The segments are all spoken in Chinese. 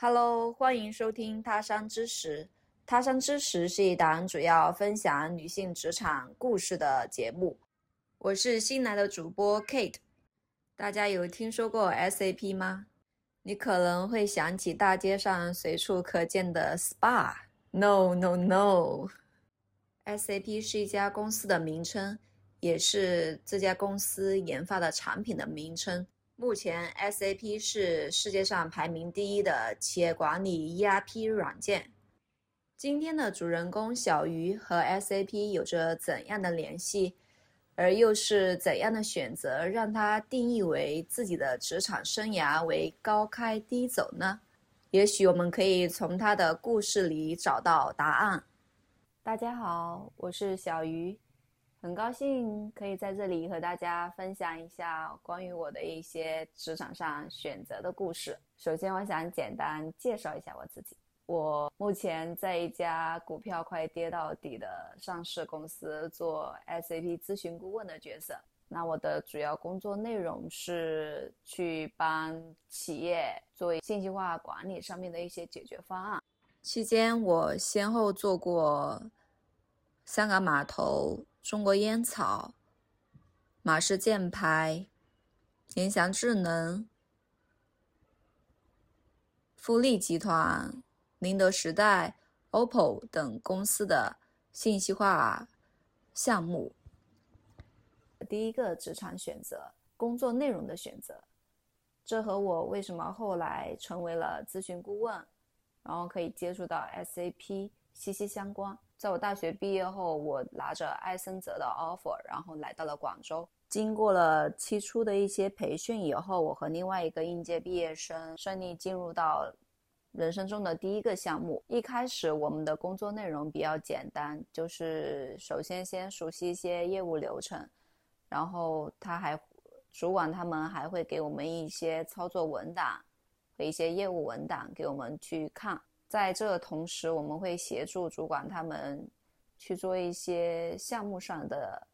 Hello，欢迎收听他山之石。他山之石是一档主要分享女性职场故事的节目。我是新来的主播 Kate。大家有听说过 SAP 吗？你可能会想起大街上随处可见的 SPA。No No No，SAP 是一家公司的名称，也是这家公司研发的产品的名称。目前，SAP 是世界上排名第一的企业管理 ERP 软件。今天的主人公小鱼和 SAP 有着怎样的联系，而又是怎样的选择让他定义为自己的职场生涯为高开低走呢？也许我们可以从他的故事里找到答案。大家好，我是小鱼。很高兴可以在这里和大家分享一下关于我的一些职场上选择的故事。首先，我想简单介绍一下我自己。我目前在一家股票快跌到底的上市公司做 SAP 咨询顾问的角色。那我的主要工作内容是去帮企业做信息化管理上面的一些解决方案。期间，我先后做过香港码头。中国烟草、马氏箭牌、联想智能、富力集团、宁德时代、OPPO 等公司的信息化项目。第一个职场选择，工作内容的选择，这和我为什么后来成为了咨询顾问，然后可以接触到 SAP 息息相关。在我大学毕业后，我拿着艾森哲的 offer，然后来到了广州。经过了期初的一些培训以后，我和另外一个应届毕业生顺利进入到人生中的第一个项目。一开始我们的工作内容比较简单，就是首先先熟悉一些业务流程，然后他还主管他们还会给我们一些操作文档和一些业务文档给我们去看。在这同时，我们会协助主管他们去做一些项目上的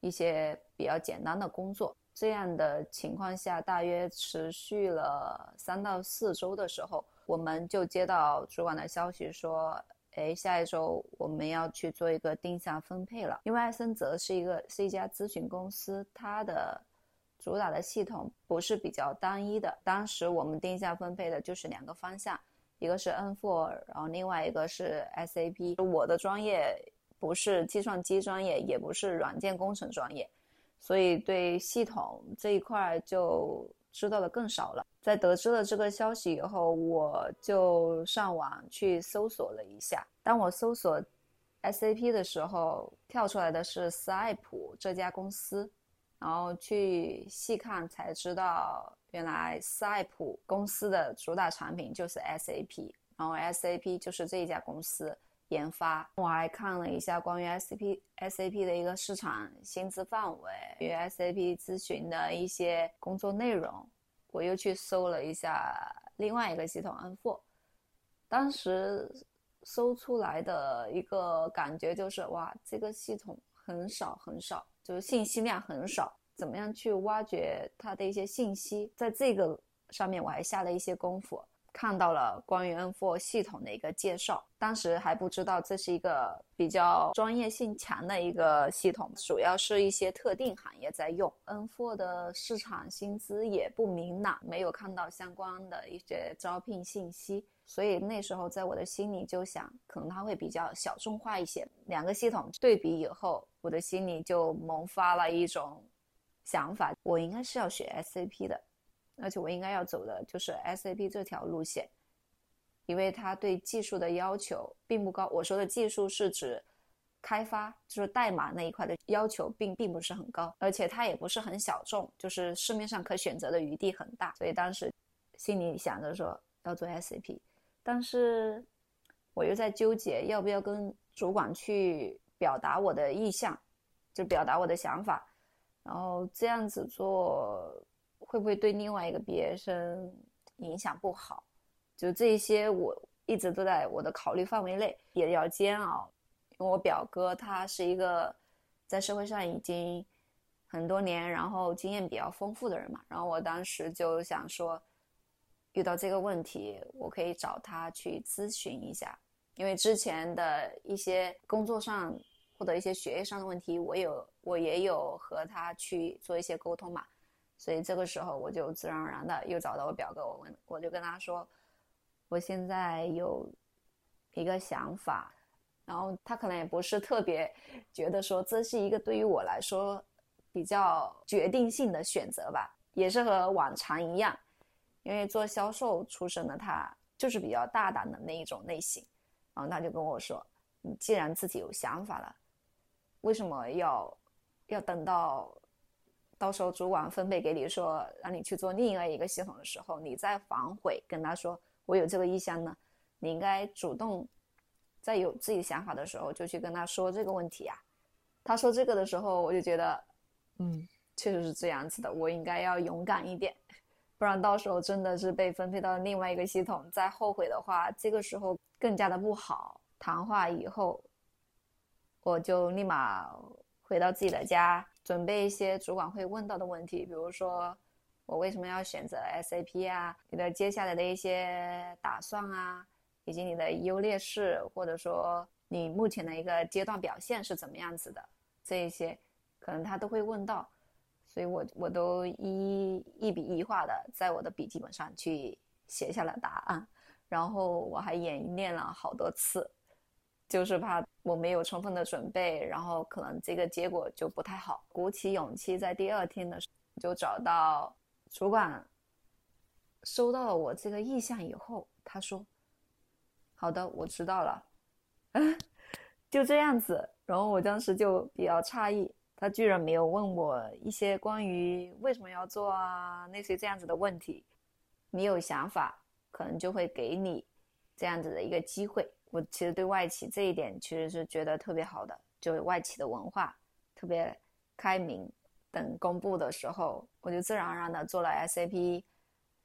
一些比较简单的工作。这样的情况下，大约持续了三到四周的时候，我们就接到主管的消息说：“哎，下一周我们要去做一个定向分配了。”因为艾森哲是一个是一家咨询公司，它的主打的系统不是比较单一的。当时我们定向分配的就是两个方向。一个是 N4，然后另外一个是 SAP。我的专业不是计算机专业，也不是软件工程专业，所以对系统这一块就知道的更少了。在得知了这个消息以后，我就上网去搜索了一下。当我搜索 SAP 的时候，跳出来的是斯艾普这家公司，然后去细看才知道。原来赛普公司的主打产品就是 SAP，然后 SAP 就是这一家公司研发。我还看了一下关于 SAP SAP 的一个市场薪资范围与 SAP 咨询的一些工作内容。我又去搜了一下另外一个系统 N4，当时搜出来的一个感觉就是哇，这个系统很少很少，就是信息量很少。怎么样去挖掘它的一些信息？在这个上面我还下了一些功夫，看到了关于 N4 系统的一个介绍。当时还不知道这是一个比较专业性强的一个系统，主要是一些特定行业在用。N4 的市场薪资也不明朗，没有看到相关的一些招聘信息，所以那时候在我的心里就想，可能它会比较小众化一些。两个系统对比以后，我的心里就萌发了一种。想法，我应该是要学 SAP 的，而且我应该要走的就是 SAP 这条路线，因为它对技术的要求并不高。我说的技术是指开发，就是代码那一块的要求并并不是很高，而且它也不是很小众，就是市面上可选择的余地很大。所以当时心里想着说要做 SAP，但是我又在纠结要不要跟主管去表达我的意向，就表达我的想法。然后这样子做会不会对另外一个毕业生影响不好？就这些，我一直都在我的考虑范围内，也要煎熬。因为我表哥他是一个在社会上已经很多年，然后经验比较丰富的人嘛。然后我当时就想说，遇到这个问题，我可以找他去咨询一下，因为之前的一些工作上或者一些学业上的问题，我有我也有和他去做一些沟通嘛，所以这个时候我就自然而然的又找到我表哥，我问我就跟他说，我现在有一个想法，然后他可能也不是特别觉得说这是一个对于我来说比较决定性的选择吧，也是和往常一样。因为做销售出身的他就是比较大胆的那一种类型，然后他就跟我说：“你既然自己有想法了，为什么要要等到到时候主管分配给你说让你去做另外一个系统的时候，你再反悔跟他说我有这个意向呢？你应该主动在有自己想法的时候就去跟他说这个问题呀。”他说这个的时候，我就觉得，嗯，确实是这样子的，我应该要勇敢一点。不然到时候真的是被分配到另外一个系统，再后悔的话，这个时候更加的不好。谈话以后，我就立马回到自己的家，准备一些主管会问到的问题，比如说我为什么要选择 SAP 啊？你的接下来的一些打算啊，以及你的优劣势，或者说你目前的一个阶段表现是怎么样子的，这一些可能他都会问到。所以，我我都一一笔一画的在我的笔记本上去写下了答案，然后我还演练了好多次，就是怕我没有充分的准备，然后可能这个结果就不太好。鼓起勇气，在第二天的时候就找到主管，收到了我这个意向以后，他说：“好的，我知道了。”嗯就这样子，然后我当时就比较诧异。他居然没有问我一些关于为什么要做啊那些这样子的问题。你有想法，可能就会给你这样子的一个机会。我其实对外企这一点其实是觉得特别好的，就外企的文化特别开明。等公布的时候，我就自然而然的做了 SAP，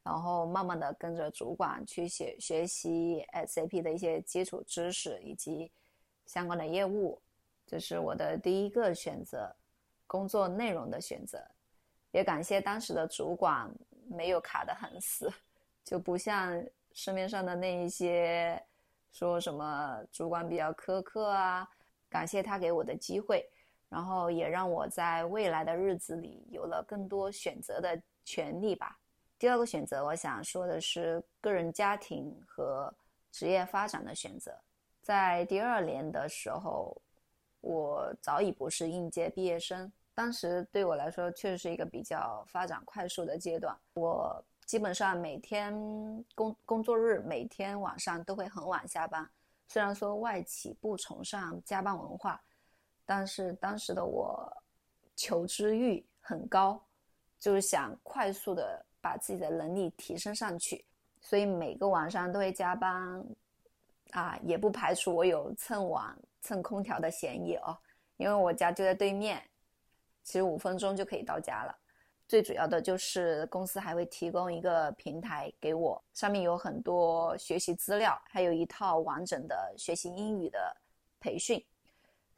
然后慢慢的跟着主管去学学习 SAP 的一些基础知识以及相关的业务。这是我的第一个选择。工作内容的选择，也感谢当时的主管没有卡得很死，就不像市面上的那一些说什么主管比较苛刻啊。感谢他给我的机会，然后也让我在未来的日子里有了更多选择的权利吧。第二个选择，我想说的是个人家庭和职业发展的选择。在第二年的时候，我早已不是应届毕业生。当时对我来说，确实是一个比较发展快速的阶段。我基本上每天工工作日，每天晚上都会很晚下班。虽然说外企不崇尚加班文化，但是当时的我求知欲很高，就是想快速的把自己的能力提升上去，所以每个晚上都会加班。啊，也不排除我有蹭网蹭空调的嫌疑哦，因为我家就在对面。其实五分钟就可以到家了。最主要的就是公司还会提供一个平台给我，上面有很多学习资料，还有一套完整的学习英语的培训。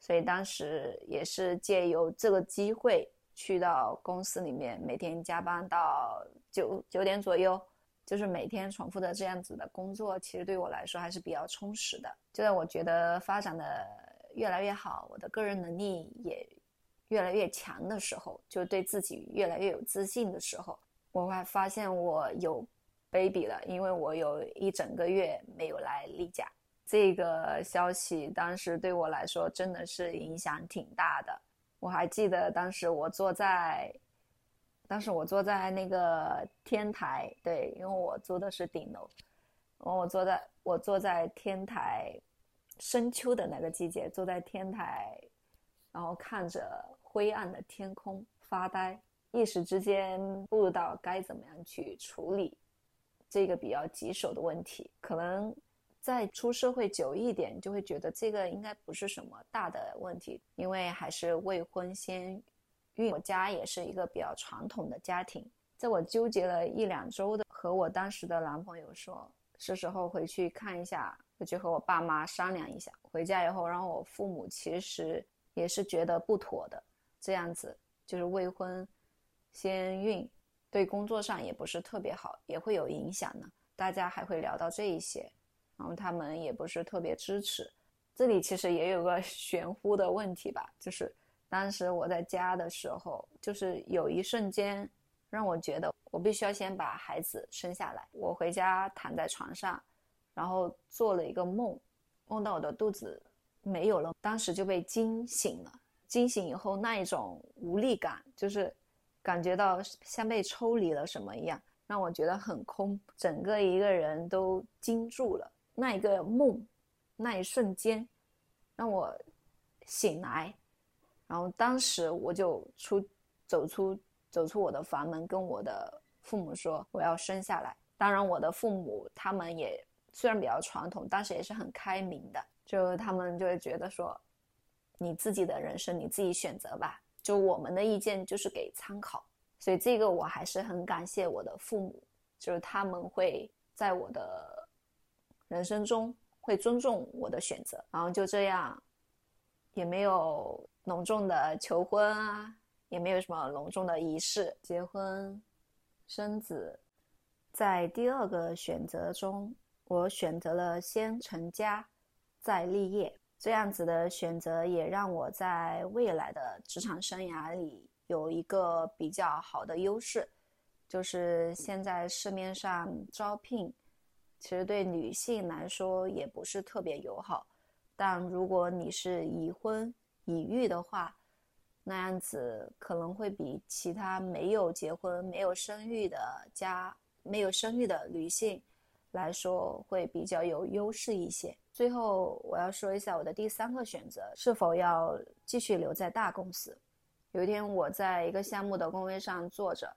所以当时也是借由这个机会去到公司里面，每天加班到九九点左右，就是每天重复的这样子的工作，其实对我来说还是比较充实的。就在我觉得发展的越来越好，我的个人能力也。越来越强的时候，就对自己越来越有自信的时候，我还发现我有 baby 了，因为我有一整个月没有来例假。这个消息当时对我来说真的是影响挺大的。我还记得当时我坐在，当时我坐在那个天台，对，因为我租的是顶楼，我坐在我坐在天台，深秋的那个季节，坐在天台，然后看着。灰暗的天空发呆，一时之间不知道该怎么样去处理这个比较棘手的问题。可能再出社会久一点，就会觉得这个应该不是什么大的问题，因为还是未婚先孕。我家也是一个比较传统的家庭，在我纠结了一两周的，和我当时的男朋友说，是时候回去看一下，回去和我爸妈商量一下。回家以后，然后我父母其实也是觉得不妥的。这样子就是未婚先孕，对工作上也不是特别好，也会有影响呢。大家还会聊到这一些，然后他们也不是特别支持。这里其实也有个 玄乎的问题吧，就是当时我在家的时候，就是有一瞬间让我觉得我必须要先把孩子生下来。我回家躺在床上，然后做了一个梦，梦到我的肚子没有了，当时就被惊醒了。惊醒以后那一种无力感，就是感觉到像被抽离了什么一样。让我觉得很空，整个一个人都惊住了。那一个梦，那一瞬间，让我醒来，然后当时我就出走出走出我的房门，跟我的父母说我要生下来。当然，我的父母他们也虽然比较传统，但是也是很开明的，就他们就会觉得说，你自己的人生你自己选择吧，就我们的意见就是给参考。所以这个我还是很感谢我的父母，就是他们会在我的人生中会尊重我的选择，然后就这样，也没有隆重的求婚啊，也没有什么隆重的仪式，结婚、生子。在第二个选择中，我选择了先成家，再立业，这样子的选择也让我在未来的职场生涯里。有一个比较好的优势，就是现在市面上招聘，其实对女性来说也不是特别友好。但如果你是已婚已育的话，那样子可能会比其他没有结婚、没有生育的家、没有生育的女性来说会比较有优势一些。最后，我要说一下我的第三个选择：是否要继续留在大公司。有一天，我在一个项目的工位上坐着，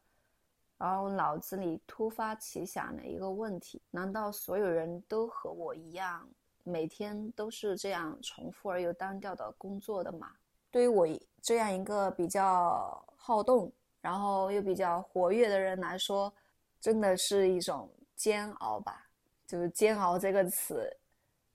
然后脑子里突发奇想了一个问题：难道所有人都和我一样，每天都是这样重复而又单调的工作的吗？对于我这样一个比较好动，然后又比较活跃的人来说，真的是一种煎熬吧？就是“煎熬”这个词，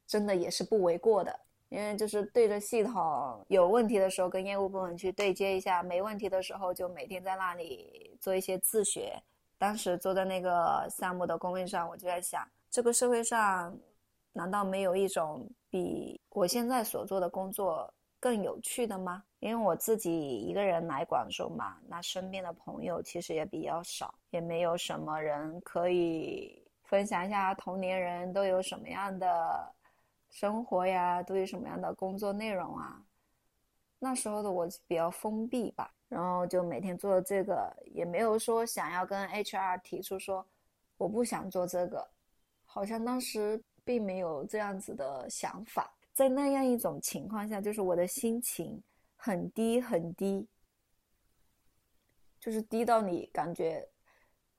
真的也是不为过的。因为就是对着系统有问题的时候，跟业务部门去对接一下；没问题的时候，就每天在那里做一些自学。当时坐在那个项目的工位上，我就在想：这个社会上，难道没有一种比我现在所做的工作更有趣的吗？因为我自己一个人来广州嘛，那身边的朋友其实也比较少，也没有什么人可以分享一下同龄人都有什么样的。生活呀，都有什么样的工作内容啊？那时候的我比较封闭吧，然后就每天做这个，也没有说想要跟 HR 提出说我不想做这个，好像当时并没有这样子的想法。在那样一种情况下，就是我的心情很低很低，就是低到你感觉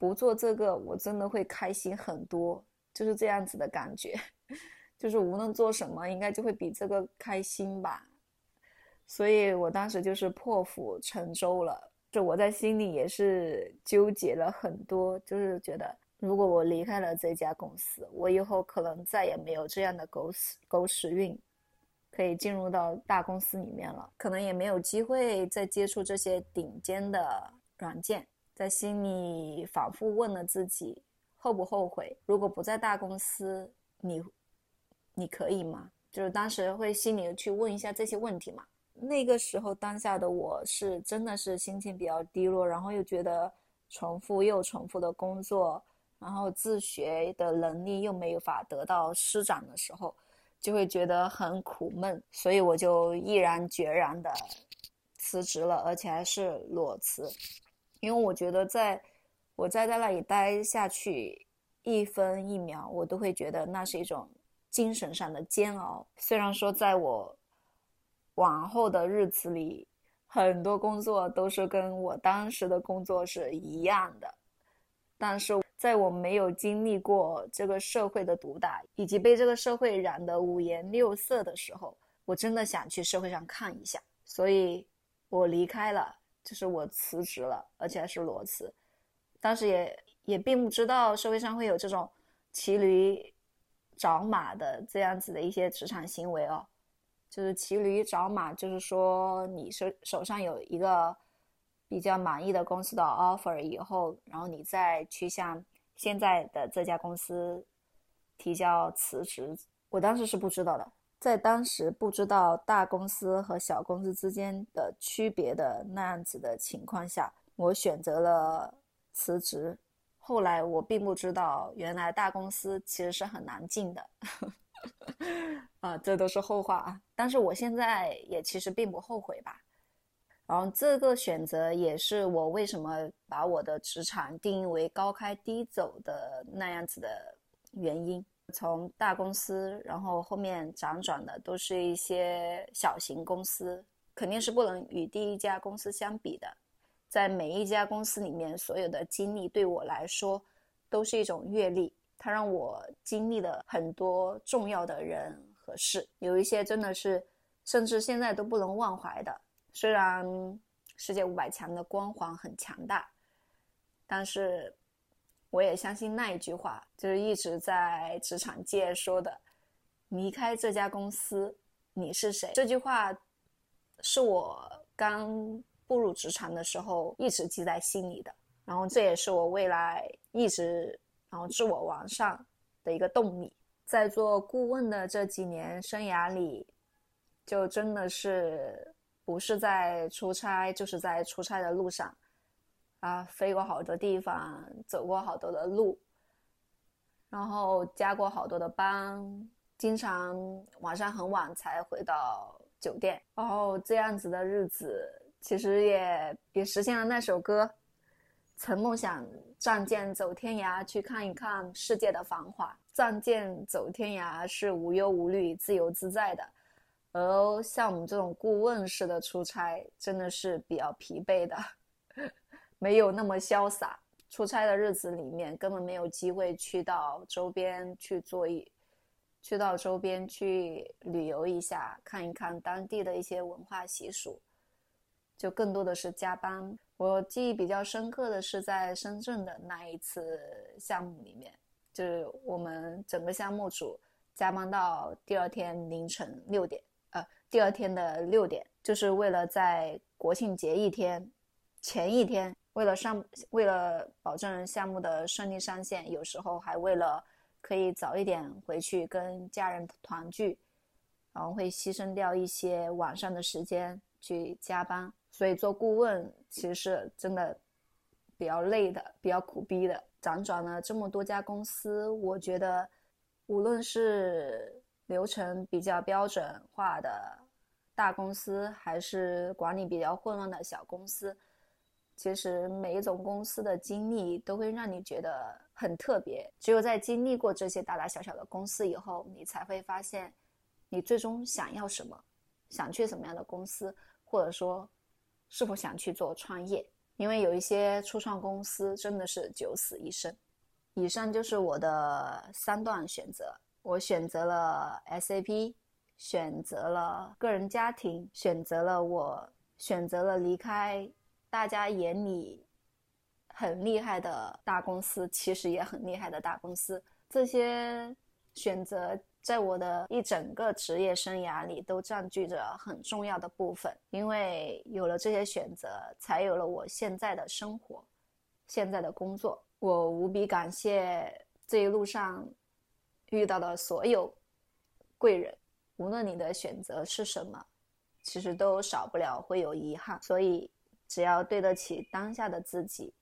不做这个，我真的会开心很多，就是这样子的感觉。就是无论做什么，应该就会比这个开心吧，所以我当时就是破釜沉舟了。就我在心里也是纠结了很多，就是觉得如果我离开了这家公司，我以后可能再也没有这样的狗屎狗屎运，可以进入到大公司里面了，可能也没有机会再接触这些顶尖的软件。在心里反复问了自己，后不后悔？如果不在大公司，你？你可以吗？就是当时会心里去问一下这些问题嘛。那个时候当下的我是真的是心情比较低落，然后又觉得重复又重复的工作，然后自学的能力又没有法得到施展的时候，就会觉得很苦闷。所以我就毅然决然的辞职了，而且还是裸辞，因为我觉得在我再在那里待下去一分一秒，我都会觉得那是一种。精神上的煎熬，虽然说在我往后的日子里，很多工作都是跟我当时的工作是一样的，但是在我没有经历过这个社会的毒打，以及被这个社会染得五颜六色的时候，我真的想去社会上看一下，所以我离开了，就是我辞职了，而且还是裸辞。当时也也并不知道社会上会有这种骑驴。找马的这样子的一些职场行为哦，就是骑驴找马，就是说你手手上有一个比较满意的公司的 offer 以后，然后你再去向现在的这家公司提交辞职。我当时是不知道的，在当时不知道大公司和小公司之间的区别的那样子的情况下，我选择了辞职。后来我并不知道，原来大公司其实是很难进的。啊，这都是后话啊！但是我现在也其实并不后悔吧。然后这个选择也是我为什么把我的职场定义为高开低走的那样子的原因。从大公司，然后后面辗转的都是一些小型公司，肯定是不能与第一家公司相比的。在每一家公司里面，所有的经历对我来说都是一种阅历。它让我经历了很多重要的人和事，有一些真的是甚至现在都不能忘怀的。虽然世界五百强的光环很强大，但是我也相信那一句话，就是一直在职场界说的：“离开这家公司，你是谁？”这句话是我刚步入职场的时候一直记在心里的，然后这也是我未来一直。然后自我完善的一个动力，在做顾问的这几年生涯里，就真的是不是在出差，就是在出差的路上，啊，飞过好多地方，走过好多的路，然后加过好多的班，经常晚上很晚才回到酒店，然后这样子的日子，其实也也实现了那首歌。曾梦想仗剑走天涯，去看一看世界的繁华。仗剑走天涯是无忧无虑、自由自在的，而像我们这种顾问式的出差，真的是比较疲惫的，没有那么潇洒。出差的日子里面，根本没有机会去到周边去做一，去到周边去旅游一下，看一看当地的一些文化习俗。就更多的是加班。我记忆比较深刻的是在深圳的那一次项目里面，就是我们整个项目组加班到第二天凌晨六点，呃，第二天的六点，就是为了在国庆节一天前一天，为了上，为了保证项目的顺利上线，有时候还为了可以早一点回去跟家人团聚，然后会牺牲掉一些晚上的时间去加班。所以做顾问其实是真的比较累的，比较苦逼的。辗转了这么多家公司，我觉得无论是流程比较标准化的大公司，还是管理比较混乱的小公司，其实每一种公司的经历都会让你觉得很特别。只有在经历过这些大大小小的公司以后，你才会发现你最终想要什么，想去什么样的公司，或者说。是否想去做创业？因为有一些初创公司真的是九死一生。以上就是我的三段选择。我选择了 SAP，选择了个人家庭，选择了我选择了离开大家眼里很厉害的大公司，其实也很厉害的大公司。这些选择。在我的一整个职业生涯里，都占据着很重要的部分。因为有了这些选择，才有了我现在的生活，现在的工作。我无比感谢这一路上遇到的所有贵人。无论你的选择是什么，其实都少不了会有遗憾。所以，只要对得起当下的自己，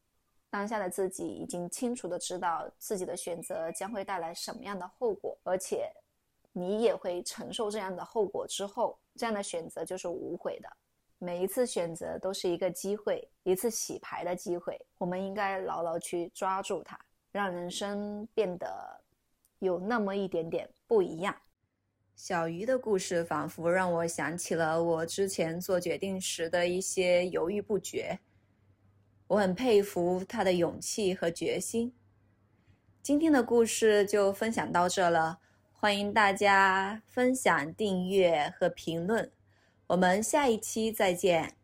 当下的自己已经清楚的知道自己的选择将会带来什么样的后果，而且。你也会承受这样的后果之后，这样的选择就是无悔的。每一次选择都是一个机会，一次洗牌的机会。我们应该牢牢去抓住它，让人生变得有那么一点点不一样。小鱼的故事仿佛让我想起了我之前做决定时的一些犹豫不决。我很佩服他的勇气和决心。今天的故事就分享到这了。欢迎大家分享、订阅和评论，我们下一期再见。